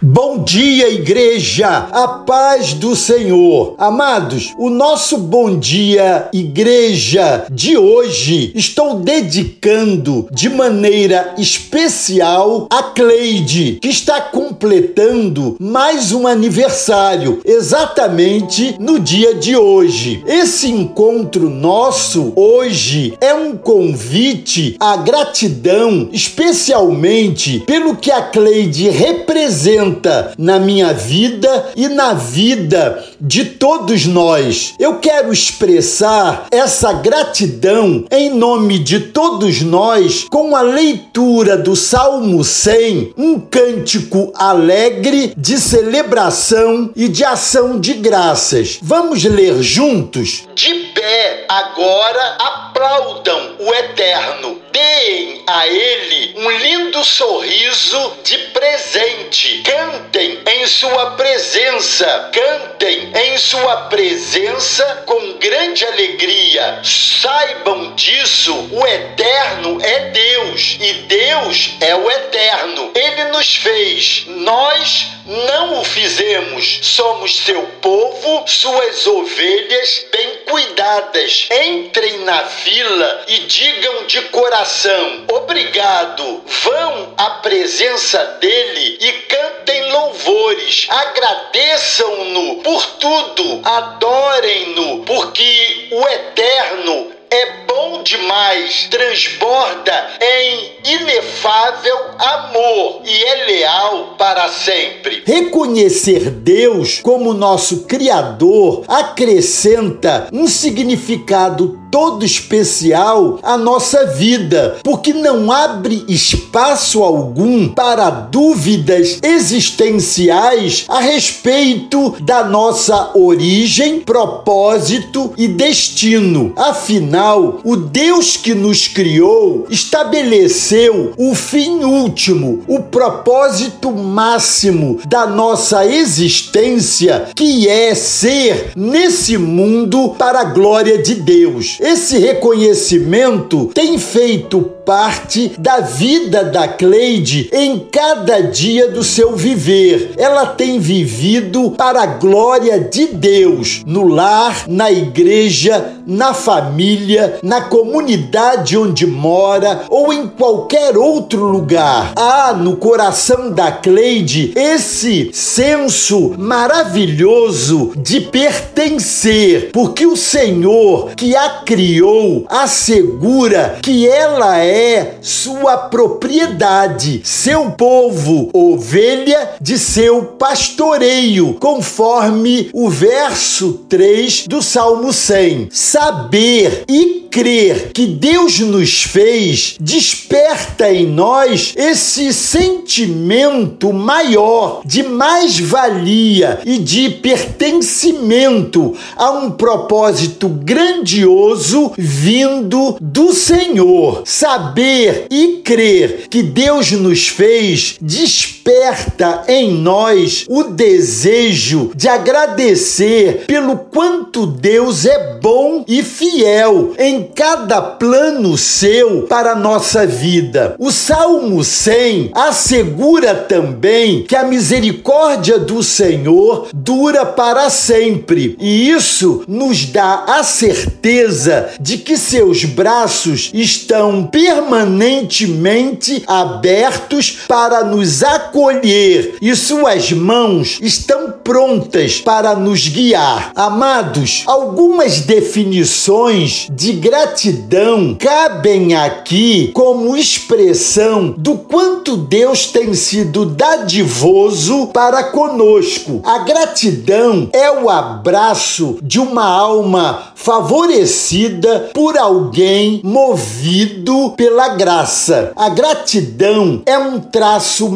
Bom dia, igreja! A paz do Senhor. Amados, o nosso bom dia, igreja de hoje, estou dedicando de maneira especial a Cleide, que está completando mais um aniversário, exatamente no dia de hoje. Esse encontro nosso hoje é um convite à gratidão, especialmente pelo que a Cleide representa na minha vida e na vida de todos nós. Eu quero expressar essa gratidão em nome de todos nós com a leitura do Salmo 100, um cântico alegre de celebração e de ação de graças. Vamos ler juntos? De pé, agora aplaudam o Eterno. Deem a ele um lindo sorriso de presente. Cantem em sua presença. Cantem em sua presença com grande alegria. Saibam disso, o eterno é Deus e Deus é o eterno. Ele nos fez. Nós não o fizemos. Somos seu povo, suas ovelhas bem cuidadas. Entrem na fila e digam de coração: Obrigado. Vão à presença dele e cantem louvores. Agradeçam-no por tudo. Adorem-no, porque o eterno é bom demais, transborda em inefável amor e é leal para sempre. Reconhecer Deus como nosso Criador acrescenta um significado todo especial à nossa vida, porque não abre espaço algum para dúvidas existenciais a respeito da nossa origem, propósito e destino. Afinal, o Deus que nos criou estabeleceu o fim último, o propósito máximo da nossa existência, que é ser nesse mundo para a glória de Deus. Esse reconhecimento tem feito parte da vida da Cleide em cada dia do seu viver. Ela tem vivido para a glória de Deus no lar, na igreja, na família, na comunidade onde mora ou em qualquer outro lugar. Há no coração da Cleide esse senso maravilhoso de pertencer, porque o Senhor que a criou assegura que ela é sua propriedade, seu povo, ovelha de seu pastoreio, conforme o verso 3 do Salmo 100. Saber e crer que Deus nos fez desperta em nós esse sentimento maior de mais-valia e de pertencimento a um propósito grandioso vindo do Senhor. Saber e crer que Deus nos fez desperta em nós o desejo de agradecer pelo quanto Deus é bom e fiel em em cada plano seu para a nossa vida. O Salmo 100 assegura também que a misericórdia do Senhor dura para sempre, e isso nos dá a certeza de que seus braços estão permanentemente abertos para nos acolher e suas mãos estão prontas para nos guiar. Amados, algumas definições de gratidão cabem aqui como expressão do quanto Deus tem sido dadivoso para conosco. A gratidão é o abraço de uma alma favorecida por alguém movido pela graça. A gratidão é um traço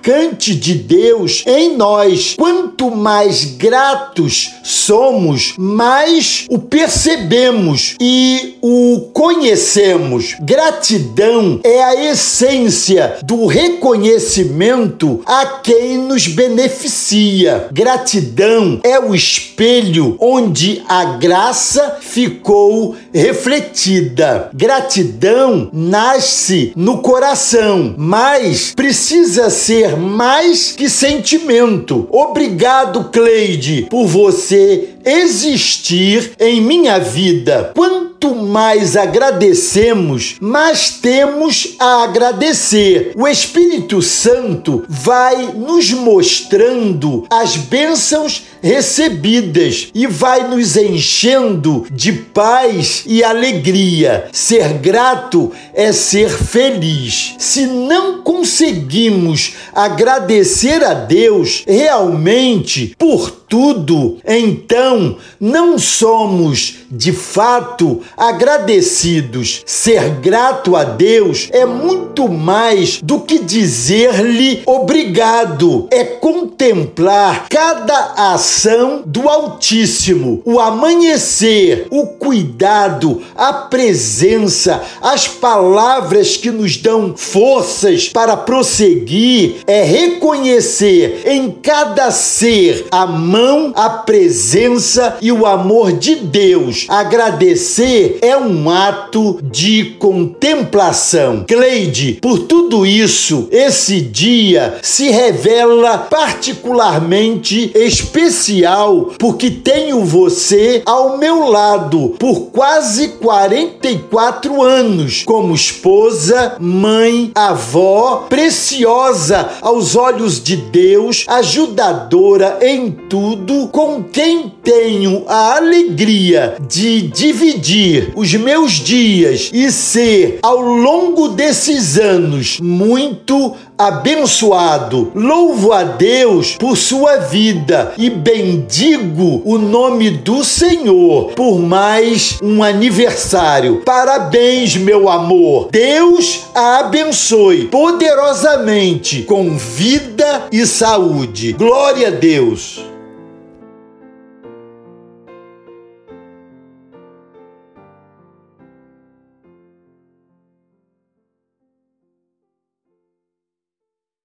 marcante de Deus em nós. Quanto mais gratos somos, mais o percebemos e o conhecemos. Gratidão é a essência do reconhecimento a quem nos beneficia. Gratidão é o espelho onde a graça ficou refletida. Gratidão nasce no coração, mas precisa ser ser mais que sentimento. Obrigado, Cleide, por você existir em minha vida. Quanto mais agradecemos, mais temos a agradecer. O Espírito Santo vai nos mostrando as bênçãos recebidas e vai nos enchendo de paz e alegria. Ser grato é ser feliz. Se não conseguimos agradecer a Deus realmente por tudo, então não somos de fato agradecidos. Ser grato a Deus é muito mais do que dizer-lhe obrigado, é contemplar cada ação do Altíssimo, o amanhecer, o cuidado, a presença, as palavras que nos dão forças para prosseguir, é reconhecer em cada ser a mão mão, a presença e o amor de Deus. Agradecer é um ato de contemplação. Cleide, por tudo isso, esse dia se revela particularmente especial porque tenho você ao meu lado por quase 44 anos, como esposa, mãe, avó, preciosa aos olhos de Deus, ajudadora em tudo com quem tenho a alegria de dividir os meus dias e ser ao longo desses anos muito abençoado. Louvo a Deus por sua vida e bendigo o nome do Senhor por mais um aniversário. Parabéns, meu amor. Deus a abençoe poderosamente com vida e saúde. Glória a Deus.